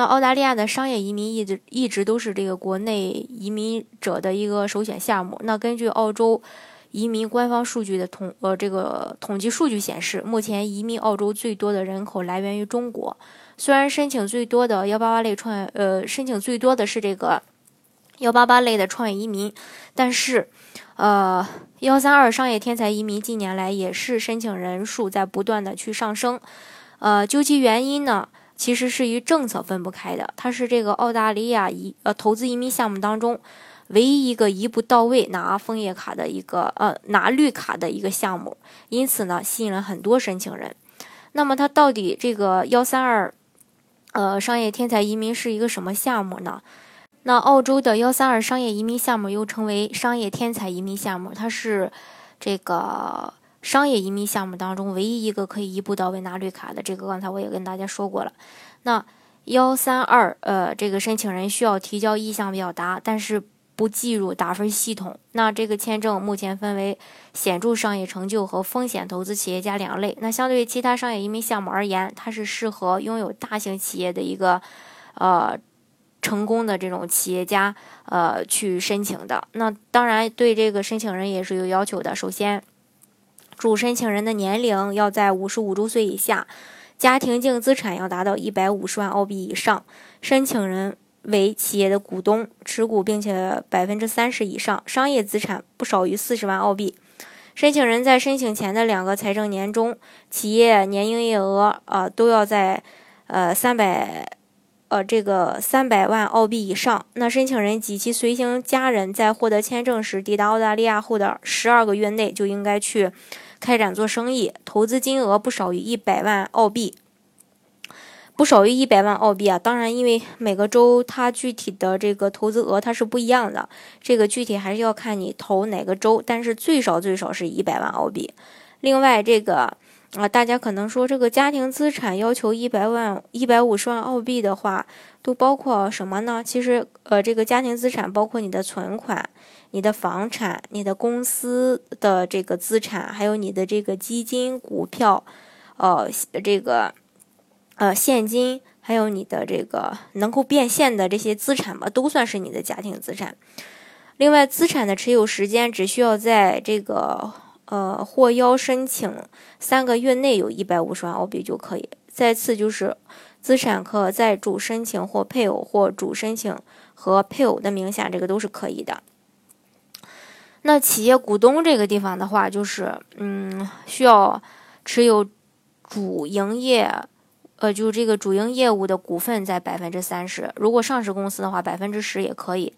那澳大利亚的商业移民一直一直都是这个国内移民者的一个首选项目。那根据澳洲移民官方数据的统呃这个统计数据显示，目前移民澳洲最多的人口来源于中国。虽然申请最多的幺八八类创业呃申请最多的是这个幺八八类的创业移民，但是呃幺三二商业天才移民近年来也是申请人数在不断的去上升。呃，究其原因呢？其实是与政策分不开的，它是这个澳大利亚移呃投资移民项目当中唯一一个一步到位拿枫叶卡的一个呃拿绿卡的一个项目，因此呢吸引了很多申请人。那么它到底这个幺三二呃商业天才移民是一个什么项目呢？那澳洲的幺三二商业移民项目又称为商业天才移民项目，它是这个。商业移民项目当中，唯一一个可以一步到位拿绿卡的，这个刚才我也跟大家说过了。那幺三二，呃，这个申请人需要提交意向表达，但是不计入打分系统。那这个签证目前分为显著商业成就和风险投资企业家两类。那相对于其他商业移民项目而言，它是适合拥有大型企业的一个，呃，成功的这种企业家，呃，去申请的。那当然对这个申请人也是有要求的。首先，主申请人的年龄要在五十五周岁以下，家庭净资产要达到一百五十万澳币以上，申请人为企业的股东，持股并且百分之三十以上，商业资产不少于四十万澳币。申请人在申请前的两个财政年中，企业年营业额啊都要在呃三百呃这个三百万澳币以上。那申请人及其随行家人在获得签证时抵达澳大利亚后的十二个月内就应该去。开展做生意，投资金额不少于一百万澳币，不少于一百万澳币啊！当然，因为每个州它具体的这个投资额它是不一样的，这个具体还是要看你投哪个州，但是最少最少是一百万澳币。另外，这个啊，大家可能说这个家庭资产要求一百万、一百五十万澳币的话，都包括什么呢？其实，呃，这个家庭资产包括你的存款。你的房产、你的公司的这个资产，还有你的这个基金、股票，呃，这个呃现金，还有你的这个能够变现的这些资产吧，都算是你的家庭资产。另外，资产的持有时间只需要在这个呃获邀申请三个月内有一百五十万澳币就可以。再次就是资产可在主申请或配偶或主申请和配偶的名下，这个都是可以的。那企业股东这个地方的话，就是嗯，需要持有主营业，呃，就这个主营业务的股份在百分之三十。如果上市公司的话，百分之十也可以。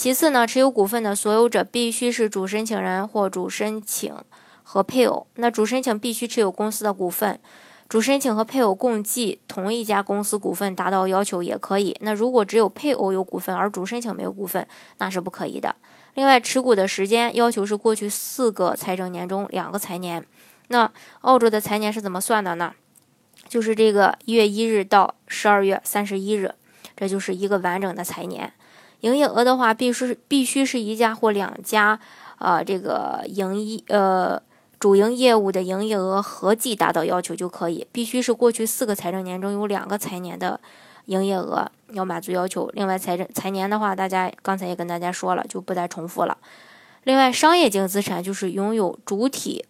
其次呢，持有股份的所有者必须是主申请人或主申请和配偶。那主申请必须持有公司的股份，主申请和配偶共计同一家公司股份达到要求也可以。那如果只有配偶有股份而主申请没有股份，那是不可以的。另外，持股的时间要求是过去四个财政年中两个财年。那澳洲的财年是怎么算的呢？就是这个一月一日到十二月三十一日，这就是一个完整的财年。营业额的话，必须必须是一家或两家，呃，这个营业呃主营业务的营业额合计达到要求就可以。必须是过去四个财政年中有两个财年的。营业额要满足要求。另外，财政财年的话，大家刚才也跟大家说了，就不再重复了。另外，商业净资产就是拥有主体，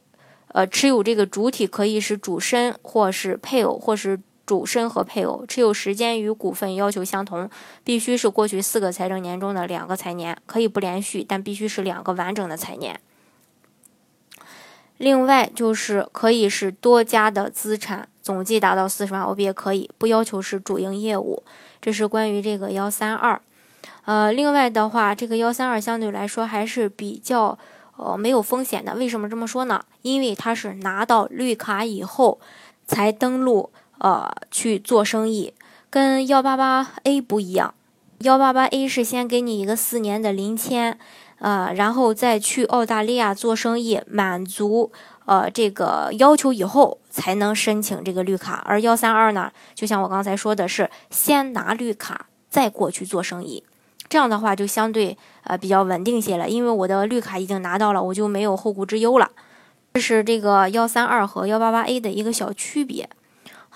呃，持有这个主体可以是主身或是配偶，或是主身和配偶。持有时间与股份要求相同，必须是过去四个财政年中的两个财年，可以不连续，但必须是两个完整的财年。另外，就是可以是多家的资产。总计达到四十万欧币也可以，不要求是主营业务。这是关于这个幺三二。呃，另外的话，这个幺三二相对来说还是比较呃没有风险的。为什么这么说呢？因为它是拿到绿卡以后才登录呃去做生意，跟幺八八 A 不一样。幺八八 A 是先给你一个四年的临签，呃，然后再去澳大利亚做生意，满足呃这个要求以后，才能申请这个绿卡。而幺三二呢，就像我刚才说的是，先拿绿卡再过去做生意，这样的话就相对呃比较稳定些了。因为我的绿卡已经拿到了，我就没有后顾之忧了。这是这个幺三二和幺八八 A 的一个小区别。